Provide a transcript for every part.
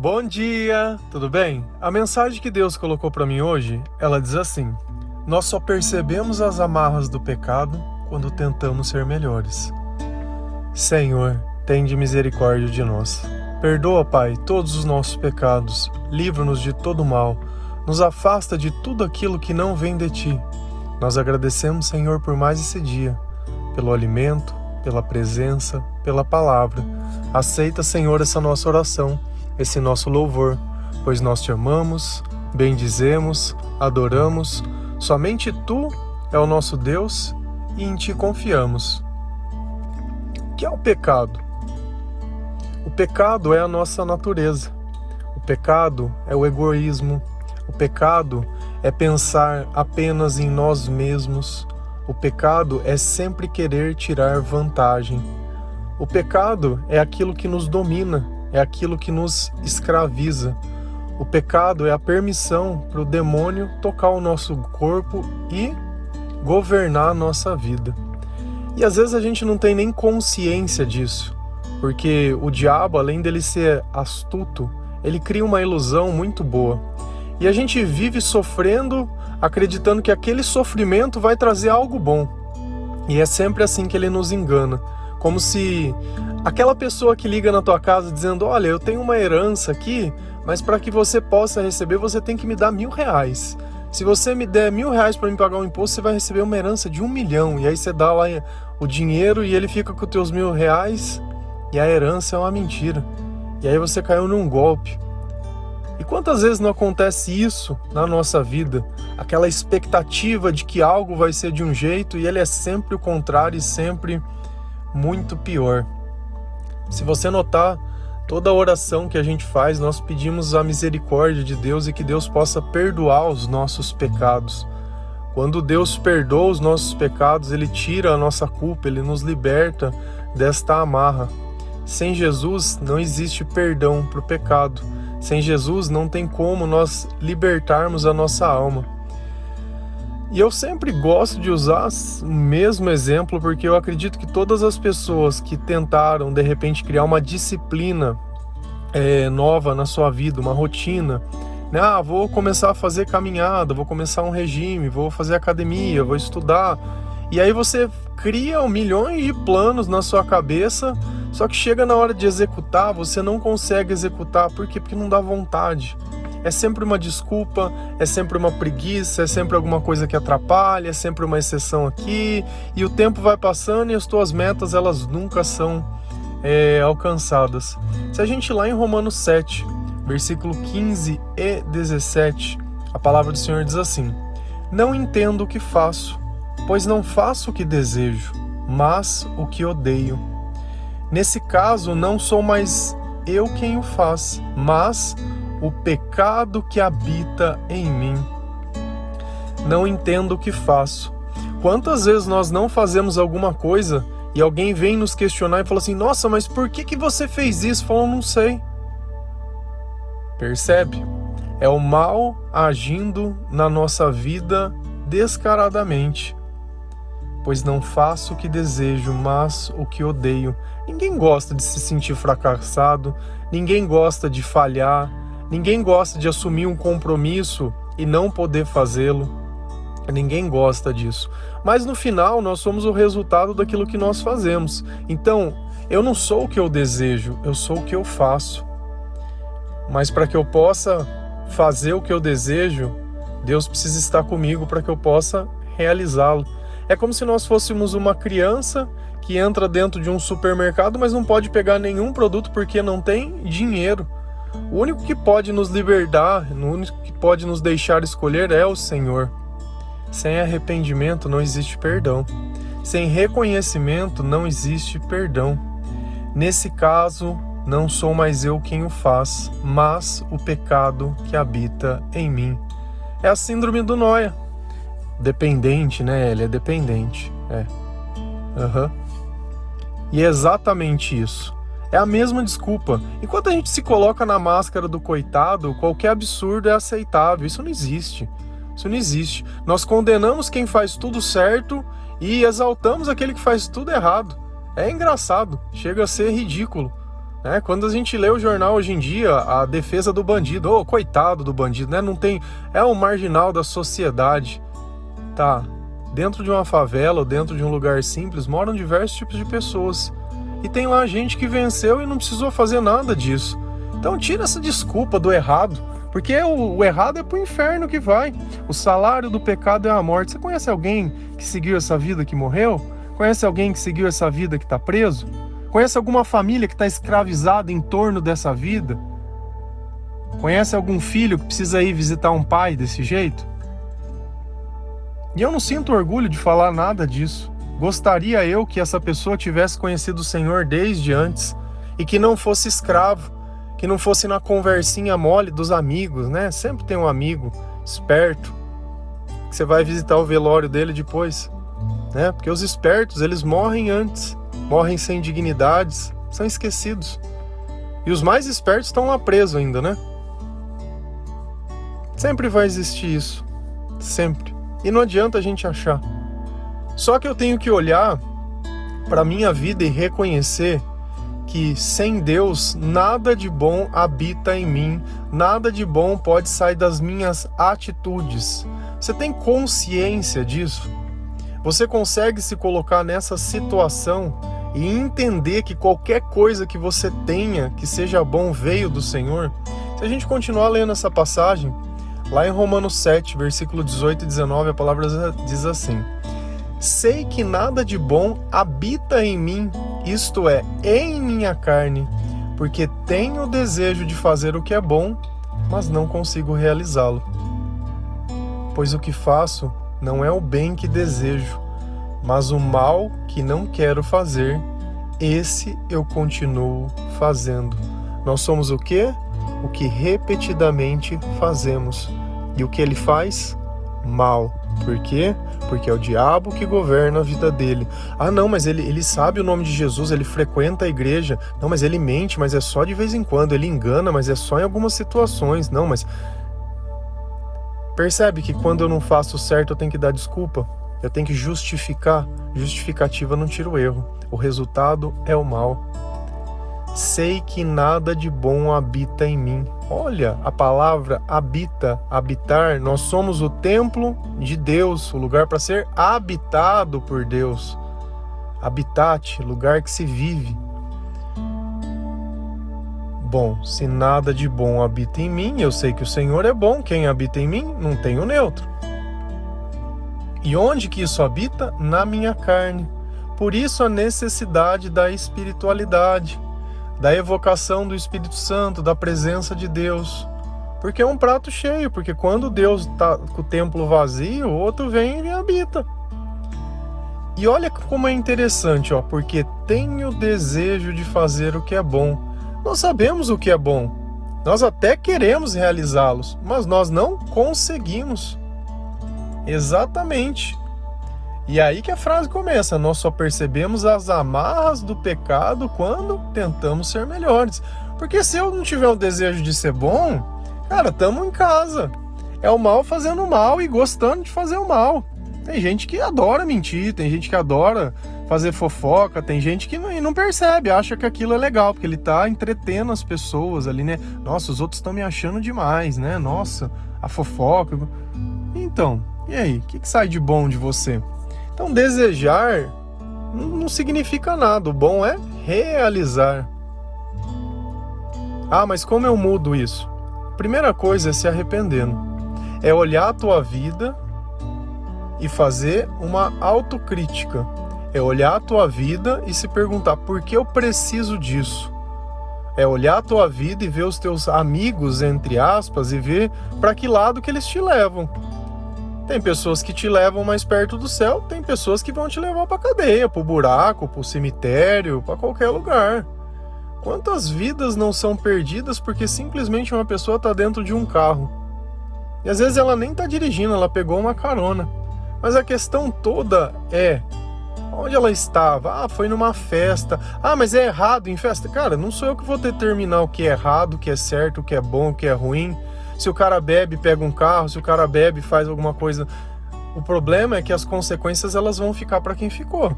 Bom dia, tudo bem? A mensagem que Deus colocou para mim hoje, ela diz assim: Nós só percebemos as amarras do pecado quando tentamos ser melhores. Senhor, tende misericórdia de nós. Perdoa, Pai, todos os nossos pecados, livra-nos de todo mal, nos afasta de tudo aquilo que não vem de ti. Nós agradecemos, Senhor, por mais esse dia, pelo alimento, pela presença, pela palavra. Aceita, Senhor, essa nossa oração, esse nosso louvor, pois nós te amamos, bendizemos, adoramos. Somente tu é o nosso Deus e em ti confiamos. O que é o pecado? O pecado é a nossa natureza. O pecado é o egoísmo. O pecado é pensar apenas em nós mesmos. O pecado é sempre querer tirar vantagem. O pecado é aquilo que nos domina, é aquilo que nos escraviza. O pecado é a permissão para o demônio tocar o nosso corpo e governar a nossa vida. E às vezes a gente não tem nem consciência disso, porque o diabo, além dele ser astuto, ele cria uma ilusão muito boa. E a gente vive sofrendo acreditando que aquele sofrimento vai trazer algo bom. E é sempre assim que ele nos engana. Como se aquela pessoa que liga na tua casa dizendo: Olha, eu tenho uma herança aqui, mas para que você possa receber, você tem que me dar mil reais. Se você me der mil reais para me pagar o um imposto, você vai receber uma herança de um milhão. E aí você dá lá o dinheiro e ele fica com os teus mil reais e a herança é uma mentira. E aí você caiu num golpe. E quantas vezes não acontece isso na nossa vida? Aquela expectativa de que algo vai ser de um jeito e ele é sempre o contrário e sempre muito pior. Se você notar, toda oração que a gente faz, nós pedimos a misericórdia de Deus e que Deus possa perdoar os nossos pecados. Quando Deus perdoa os nossos pecados, Ele tira a nossa culpa, Ele nos liberta desta amarra. Sem Jesus não existe perdão para o pecado. Sem Jesus não tem como nós libertarmos a nossa alma. E eu sempre gosto de usar o mesmo exemplo porque eu acredito que todas as pessoas que tentaram de repente criar uma disciplina é, nova na sua vida, uma rotina, né? Ah, vou começar a fazer caminhada, vou começar um regime, vou fazer academia, vou estudar. E aí você cria milhões de planos na sua cabeça só que chega na hora de executar, você não consegue executar, por quê? Porque não dá vontade. É sempre uma desculpa, é sempre uma preguiça, é sempre alguma coisa que atrapalha, é sempre uma exceção aqui, e o tempo vai passando e as tuas metas elas nunca são é, alcançadas. Se a gente lá em Romanos 7, versículo 15 e 17, a palavra do Senhor diz assim: Não entendo o que faço, pois não faço o que desejo, mas o que odeio. Nesse caso, não sou mais eu quem o faz, mas o pecado que habita em mim. Não entendo o que faço. Quantas vezes nós não fazemos alguma coisa e alguém vem nos questionar e fala assim: Nossa, mas por que, que você fez isso? Falou, não sei. Percebe? É o mal agindo na nossa vida descaradamente pois não faço o que desejo, mas o que odeio. Ninguém gosta de se sentir fracassado, ninguém gosta de falhar, ninguém gosta de assumir um compromisso e não poder fazê-lo. Ninguém gosta disso. Mas no final, nós somos o resultado daquilo que nós fazemos. Então, eu não sou o que eu desejo, eu sou o que eu faço. Mas para que eu possa fazer o que eu desejo, Deus precisa estar comigo para que eu possa realizá-lo. É como se nós fôssemos uma criança que entra dentro de um supermercado, mas não pode pegar nenhum produto porque não tem dinheiro. O único que pode nos libertar, o único que pode nos deixar escolher é o Senhor. Sem arrependimento não existe perdão. Sem reconhecimento não existe perdão. Nesse caso, não sou mais eu quem o faz, mas o pecado que habita em mim. É a síndrome do Noia dependente, né? Ele é dependente. É. Uhum. E é exatamente isso. É a mesma desculpa. Enquanto a gente se coloca na máscara do coitado, qualquer absurdo é aceitável. Isso não existe. Isso não existe. Nós condenamos quem faz tudo certo e exaltamos aquele que faz tudo errado. É engraçado, chega a ser ridículo. Né? Quando a gente lê o jornal hoje em dia, a defesa do bandido, oh, coitado do bandido, né? Não tem, é um marginal da sociedade, tá? Dentro de uma favela ou dentro de um lugar simples moram diversos tipos de pessoas e tem lá gente que venceu e não precisou fazer nada disso. Então tira essa desculpa do errado, porque o, o errado é pro inferno que vai. O salário do pecado é a morte. Você conhece alguém que seguiu essa vida que morreu? Conhece alguém que seguiu essa vida que está preso? Conhece alguma família que está escravizada em torno dessa vida? Conhece algum filho que precisa ir visitar um pai desse jeito? E eu não sinto orgulho de falar nada disso. Gostaria eu que essa pessoa tivesse conhecido o Senhor desde antes e que não fosse escravo, que não fosse na conversinha mole dos amigos, né? Sempre tem um amigo esperto que você vai visitar o velório dele depois, né? Porque os espertos, eles morrem antes morrem sem dignidades, são esquecidos. E os mais espertos estão lá presos ainda, né? Sempre vai existir isso. Sempre. E não adianta a gente achar. Só que eu tenho que olhar para minha vida e reconhecer que sem Deus nada de bom habita em mim, nada de bom pode sair das minhas atitudes. Você tem consciência disso? Você consegue se colocar nessa situação e entender que qualquer coisa que você tenha que seja bom veio do Senhor, se a gente continuar lendo essa passagem, lá em Romanos 7, versículo 18 e 19, a palavra diz assim: Sei que nada de bom habita em mim, isto é, em minha carne, porque tenho o desejo de fazer o que é bom, mas não consigo realizá-lo. Pois o que faço não é o bem que desejo, mas o mal que não quero fazer, esse eu continuo fazendo. Nós somos o que? O que repetidamente fazemos. E o que ele faz? Mal. Por quê? Porque é o diabo que governa a vida dele. Ah, não, mas ele, ele sabe o nome de Jesus, ele frequenta a igreja. Não, mas ele mente, mas é só de vez em quando. Ele engana, mas é só em algumas situações. Não, mas. Percebe que quando eu não faço certo eu tenho que dar desculpa? Eu tenho que justificar. Justificativa não tira o erro. O resultado é o mal. Sei que nada de bom habita em mim. Olha, a palavra habita, habitar, nós somos o templo de Deus, o lugar para ser habitado por Deus. Habitat, lugar que se vive. Bom, se nada de bom habita em mim, eu sei que o Senhor é bom. Quem habita em mim não tem o neutro. E onde que isso habita? Na minha carne. Por isso a necessidade da espiritualidade, da evocação do Espírito Santo, da presença de Deus. Porque é um prato cheio, porque quando Deus está com o templo vazio, o outro vem e habita. E olha como é interessante, ó, porque tenho desejo de fazer o que é bom. Nós sabemos o que é bom. Nós até queremos realizá-los, mas nós não conseguimos. Exatamente. E aí que a frase começa: nós só percebemos as amarras do pecado quando tentamos ser melhores. Porque se eu não tiver o desejo de ser bom, cara, tamo em casa. É o mal fazendo mal e gostando de fazer o mal. Tem gente que adora mentir, tem gente que adora fazer fofoca, tem gente que não, não percebe, acha que aquilo é legal, porque ele tá entretendo as pessoas ali, né? Nossa, os outros estão me achando demais, né? Nossa, a fofoca. Então, e aí, o que, que sai de bom de você? Então, desejar não significa nada. O bom é realizar. Ah, mas como eu mudo isso? Primeira coisa é se arrependendo. É olhar a tua vida e fazer uma autocrítica. É olhar a tua vida e se perguntar por que eu preciso disso. É olhar a tua vida e ver os teus amigos, entre aspas, e ver para que lado que eles te levam. Tem pessoas que te levam mais perto do céu, tem pessoas que vão te levar para cadeia, para o buraco, para o cemitério, para qualquer lugar. Quantas vidas não são perdidas porque simplesmente uma pessoa está dentro de um carro? E às vezes ela nem está dirigindo, ela pegou uma carona. Mas a questão toda é onde ela estava? Ah, foi numa festa. Ah, mas é errado em festa? Cara, não sou eu que vou determinar o que é errado, o que é certo, o que é bom, o que é ruim. Se o cara bebe, pega um carro, se o cara bebe, faz alguma coisa. O problema é que as consequências elas vão ficar para quem ficou.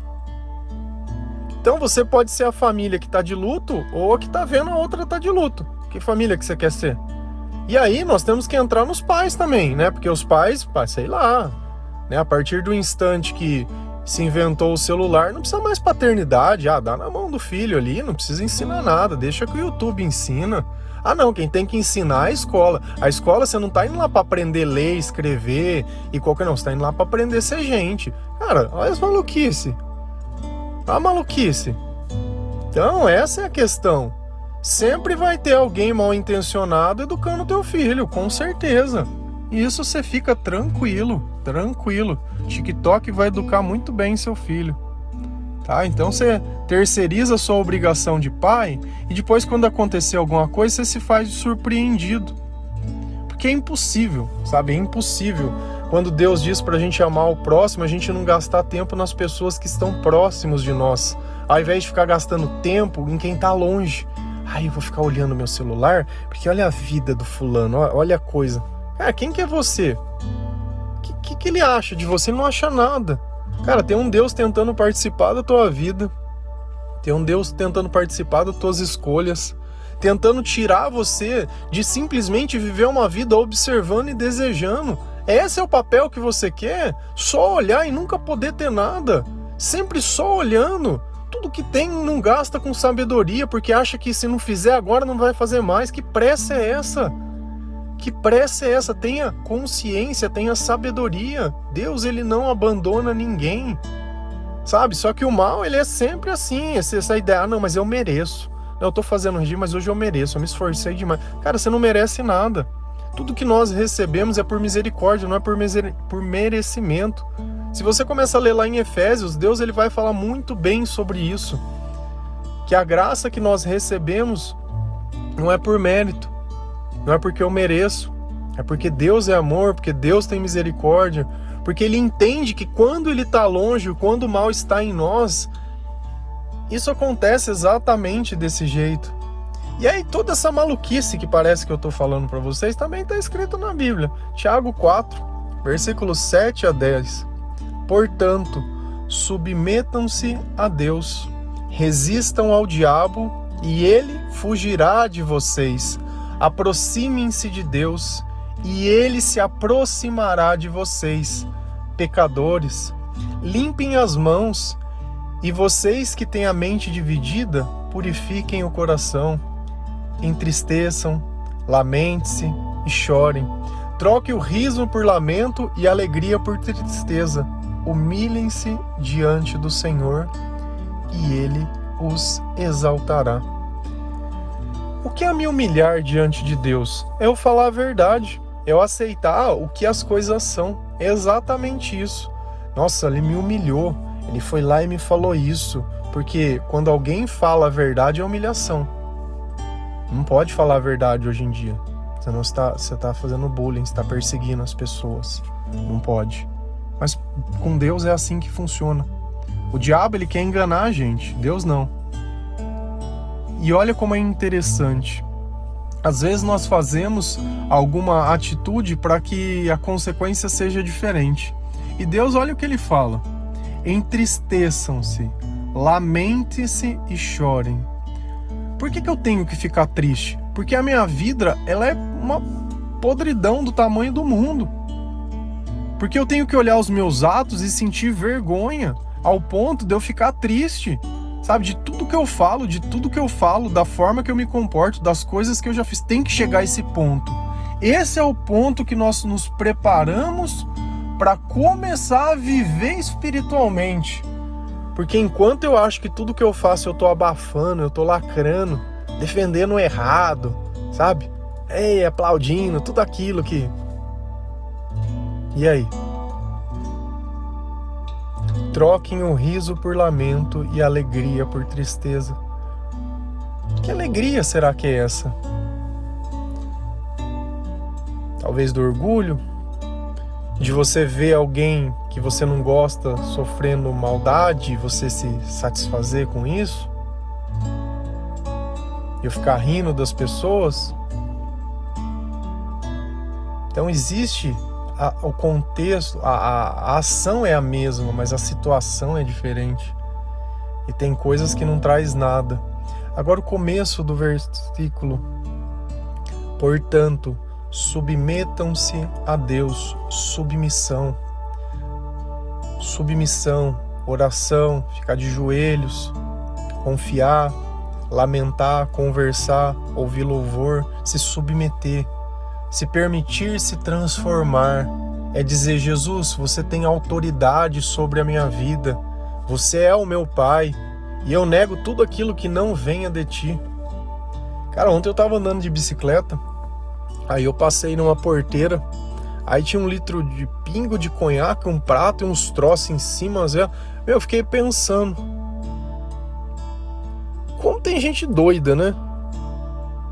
Então você pode ser a família que está de luto ou a que está vendo a outra tá de luto. Que família que você quer ser? E aí nós temos que entrar nos pais também, né? Porque os pais, sei lá, né? A partir do instante que se inventou o celular, não precisa mais paternidade. Ah, dá na mão do filho ali, não precisa ensinar nada, deixa que o YouTube ensina. Ah, não, quem tem que ensinar é a escola. A escola você não tá indo lá para aprender a ler, escrever e qualquer não, você tá indo lá para aprender a ser gente. Cara, olha as maluquice. A maluquice. Então, essa é a questão. Sempre vai ter alguém mal intencionado educando teu filho, com certeza. E isso você fica tranquilo, tranquilo. TikTok vai educar muito bem seu filho. Tá? Então você terceiriza sua obrigação de pai e depois quando acontecer alguma coisa você se faz surpreendido. Porque é impossível, sabe? É impossível quando Deus diz para a gente amar o próximo, a gente não gastar tempo nas pessoas que estão próximos de nós, ao invés de ficar gastando tempo em quem está longe. Aí eu vou ficar olhando meu celular, porque olha a vida do fulano, olha a coisa. Cara, quem que é você? O que, que, que ele acha de você? Ele não acha nada. Cara, tem um Deus tentando participar da tua vida, tem um Deus tentando participar das tuas escolhas, tentando tirar você de simplesmente viver uma vida observando e desejando. Esse é o papel que você quer? Só olhar e nunca poder ter nada. Sempre só olhando. Tudo que tem não gasta com sabedoria, porque acha que se não fizer agora não vai fazer mais. Que pressa é essa? Que pressa é essa? Tenha consciência, tenha sabedoria. Deus, ele não abandona ninguém. Sabe? Só que o mal, ele é sempre assim, essa ideia, ah, não, mas eu mereço. Eu tô fazendo regime, mas hoje eu mereço, eu me esforcei demais. Cara, você não merece nada. Tudo que nós recebemos é por misericórdia, não é por, por merecimento. Se você começa a ler lá em Efésios, Deus ele vai falar muito bem sobre isso. Que a graça que nós recebemos não é por mérito, não é porque eu mereço, é porque Deus é amor, porque Deus tem misericórdia, porque Ele entende que quando Ele está longe, quando o mal está em nós, isso acontece exatamente desse jeito. E aí toda essa maluquice que parece que eu estou falando para vocês também está escrito na Bíblia. Tiago 4, versículos 7 a 10. Portanto, submetam-se a Deus, resistam ao diabo e ele fugirá de vocês. Aproximem-se de Deus e ele se aproximará de vocês. Pecadores, limpem as mãos e vocês que têm a mente dividida, purifiquem o coração entristeçam, lamente-se e chorem. Troque o riso por lamento e alegria por tristeza. Humilhem-se diante do Senhor e ele os exaltará. O que é me humilhar diante de Deus? É eu falar a verdade, é eu aceitar o que as coisas são. É exatamente isso. Nossa, ele me humilhou, ele foi lá e me falou isso, porque quando alguém fala a verdade é humilhação. Não pode falar a verdade hoje em dia. Você não está, você está fazendo bullying, está perseguindo as pessoas. Não pode. Mas com Deus é assim que funciona. O diabo ele quer enganar a gente, Deus não. E olha como é interessante. Às vezes nós fazemos alguma atitude para que a consequência seja diferente. E Deus olha o que ele fala: entristeçam-se, lamente-se e chorem. Por que, que eu tenho que ficar triste? Porque a minha vida ela é uma podridão do tamanho do mundo. Porque eu tenho que olhar os meus atos e sentir vergonha ao ponto de eu ficar triste. Sabe, de tudo que eu falo, de tudo que eu falo, da forma que eu me comporto, das coisas que eu já fiz, tem que chegar a esse ponto. Esse é o ponto que nós nos preparamos para começar a viver espiritualmente. Porque enquanto eu acho que tudo que eu faço eu tô abafando, eu tô lacrando, defendendo o errado, sabe? Ei, aplaudindo, tudo aquilo que. E aí? Troquem o riso por lamento e a alegria por tristeza. Que alegria será que é essa? Talvez do orgulho, de você ver alguém que você não gosta sofrendo maldade e você se satisfazer com isso? Eu ficar rindo das pessoas? Então existe a, o contexto, a, a, a ação é a mesma, mas a situação é diferente. e tem coisas que não traz nada. Agora o começo do versículo. Portanto, submetam-se a Deus, submissão. Submissão, oração, ficar de joelhos, confiar, lamentar, conversar, ouvir louvor, se submeter, se permitir se transformar. É dizer: Jesus, você tem autoridade sobre a minha vida, você é o meu Pai e eu nego tudo aquilo que não venha de ti. Cara, ontem eu tava andando de bicicleta, aí eu passei numa porteira, aí tinha um litro de pingo de conhaque, um prato e uns troços em cima, Zé. Meu, eu fiquei pensando. Como tem gente doida, né?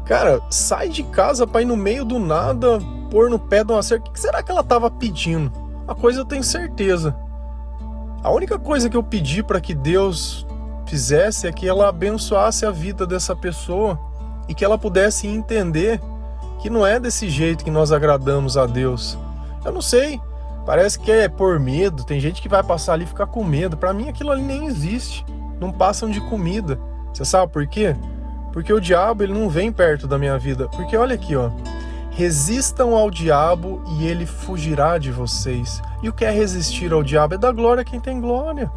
Cara, sai de casa pra ir no meio do nada, pôr no pé de uma cerca. O que será que ela tava pedindo? Uma coisa eu tenho certeza. A única coisa que eu pedi para que Deus fizesse é que ela abençoasse a vida dessa pessoa e que ela pudesse entender que não é desse jeito que nós agradamos a Deus. Eu não sei, parece que é por medo. Tem gente que vai passar ali e ficar com medo. Para mim aquilo ali nem existe. Não passam de comida. Você sabe por quê? Porque o diabo ele não vem perto da minha vida. Porque olha aqui, ó. Resistam ao diabo e ele fugirá de vocês. E o que é resistir ao diabo? É dar glória a quem tem glória.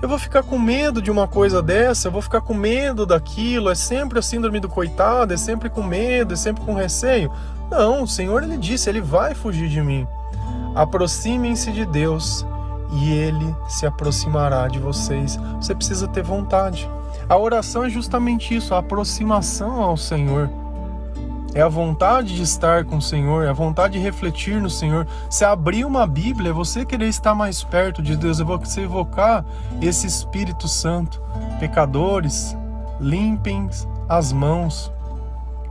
Eu vou ficar com medo de uma coisa dessa, eu vou ficar com medo daquilo, é sempre a síndrome do coitado, é sempre com medo, é sempre com receio. Não, o Senhor ele disse, ele vai fugir de mim. Aproximem-se de Deus e ele se aproximará de vocês. Você precisa ter vontade. A oração é justamente isso, a aproximação ao Senhor. É a vontade de estar com o Senhor, é a vontade de refletir no Senhor. Se abrir uma Bíblia, é você querer estar mais perto de Deus, é você evocar esse Espírito Santo. Pecadores, limpem as mãos.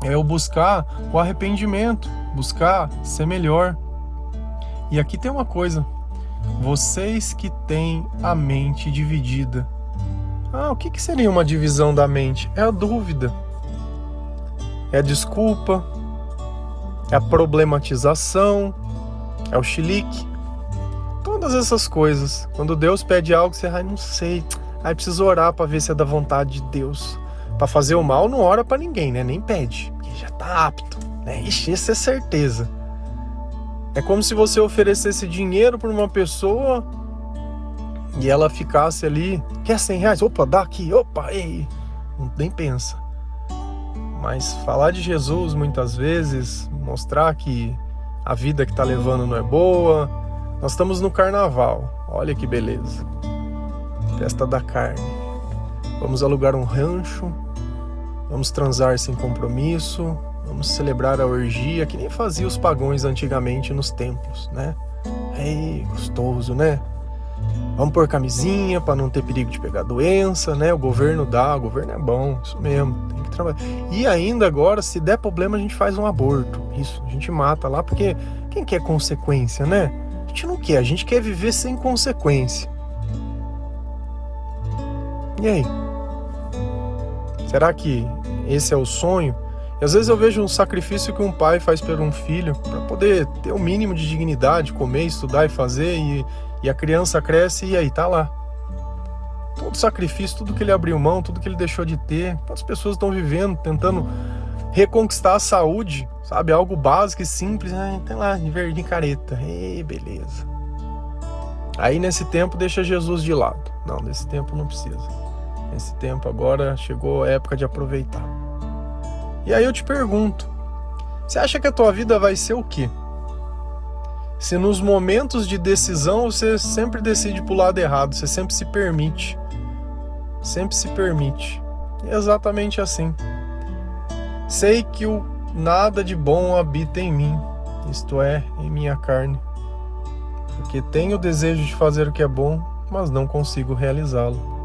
É o buscar o arrependimento, buscar ser melhor. E aqui tem uma coisa: vocês que têm a mente dividida. Ah, o que, que seria uma divisão da mente? É a dúvida é a desculpa, é a problematização, é o chilique. Todas essas coisas. Quando Deus pede algo, você, ai, não sei. Aí precisa orar para ver se é da vontade de Deus. Para fazer o mal, não ora para ninguém, né? Nem pede, porque já tá apto, né? Ixi, isso é certeza. É como se você oferecesse dinheiro para uma pessoa e ela ficasse ali, quer 100 reais? Opa, dá aqui, opa, ei. Nem pensa. Mas falar de Jesus muitas vezes, mostrar que a vida que está levando não é boa. Nós estamos no carnaval, olha que beleza. Festa da carne. Vamos alugar um rancho, vamos transar sem compromisso, vamos celebrar a orgia que nem fazia os pagões antigamente nos templos, né? Ei, gostoso, né? Vamos pôr camisinha para não ter perigo de pegar doença, né? O governo dá, o governo é bom, isso mesmo, tem que trabalhar. E ainda agora, se der problema, a gente faz um aborto. Isso, a gente mata lá, porque quem quer consequência, né? A gente não quer, a gente quer viver sem consequência. E aí? Será que esse é o sonho? E às vezes eu vejo um sacrifício que um pai faz por um filho para poder ter o mínimo de dignidade, comer, estudar e fazer e e a criança cresce e aí tá lá. Todo sacrifício, tudo que ele abriu mão, tudo que ele deixou de ter. As pessoas estão vivendo, tentando reconquistar a saúde, sabe? Algo básico e simples. Ah, tem lá, de verde careta. Ei, beleza. Aí nesse tempo deixa Jesus de lado. Não, nesse tempo não precisa. Nesse tempo agora chegou a época de aproveitar. E aí eu te pergunto: você acha que a tua vida vai ser o quê? Se nos momentos de decisão você sempre decide para o lado errado, você sempre se permite. Sempre se permite. É exatamente assim. Sei que o nada de bom habita em mim, isto é, em minha carne. Porque tenho o desejo de fazer o que é bom, mas não consigo realizá-lo.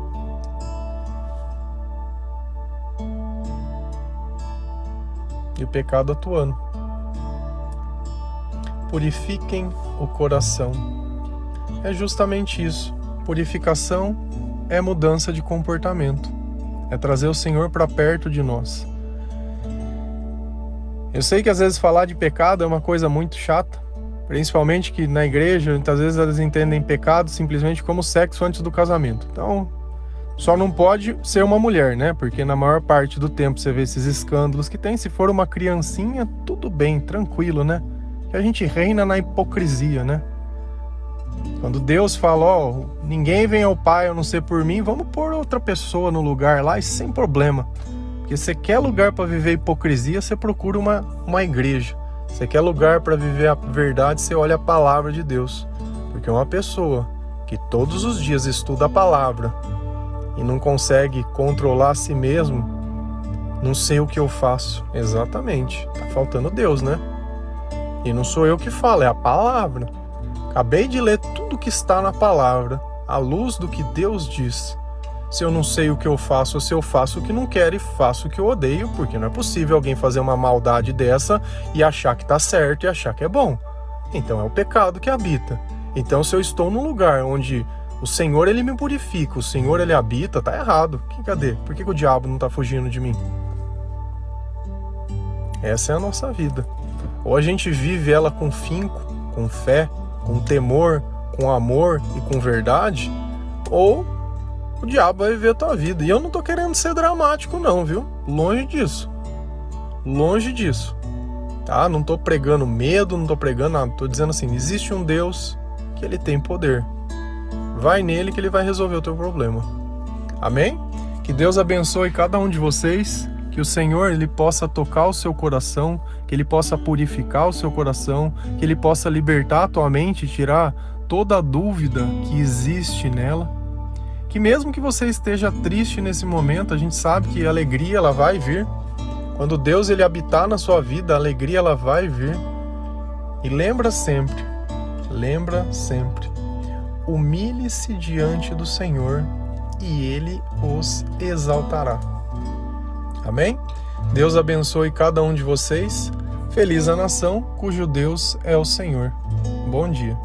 E o pecado atuando purifiquem o coração. É justamente isso. Purificação é mudança de comportamento, é trazer o Senhor para perto de nós. Eu sei que às vezes falar de pecado é uma coisa muito chata, principalmente que na igreja, muitas vezes elas entendem pecado simplesmente como sexo antes do casamento. Então, Só não pode ser uma mulher, né? Porque na maior parte do tempo você vê esses escândalos que tem. Se for uma criancinha, tudo bem, tranquilo, né? Que a gente reina na hipocrisia, né? Quando Deus fala, ó, oh, ninguém vem ao Pai a não ser por mim, vamos pôr outra pessoa no lugar lá e sem problema. Porque você quer lugar para viver hipocrisia, você procura uma, uma igreja. Você quer lugar para viver a verdade, você olha a palavra de Deus. Porque uma pessoa que todos os dias estuda a palavra e não consegue controlar a si mesmo, não sei o que eu faço. Exatamente. Tá faltando Deus, né? E não sou eu que falo, é a palavra. Acabei de ler tudo que está na palavra, à luz do que Deus diz. Se eu não sei o que eu faço, se eu faço o que não quero e faço o que eu odeio, porque não é possível alguém fazer uma maldade dessa e achar que está certo e achar que é bom. Então é o pecado que habita. Então se eu estou num lugar onde o Senhor ele me purifica, o Senhor ele habita, tá errado. Que cadê? Por que, que o diabo não está fugindo de mim? Essa é a nossa vida. Ou a gente vive ela com finco, com fé, com temor, com amor e com verdade, ou o diabo vai viver a tua vida. E eu não tô querendo ser dramático, não, viu? Longe disso. Longe disso. Tá? Não tô pregando medo, não tô pregando nada. Tô dizendo assim: existe um Deus que ele tem poder. Vai nele que ele vai resolver o teu problema. Amém? Que Deus abençoe cada um de vocês que o Senhor ele possa tocar o seu coração, que ele possa purificar o seu coração, que ele possa libertar a tua mente, tirar toda a dúvida que existe nela. Que mesmo que você esteja triste nesse momento, a gente sabe que a alegria ela vai vir. Quando Deus ele habitar na sua vida, a alegria ela vai vir. E lembra sempre, lembra sempre. Humilhe-se diante do Senhor e ele os exaltará. Amém? Deus abençoe cada um de vocês. Feliz a nação cujo Deus é o Senhor. Bom dia.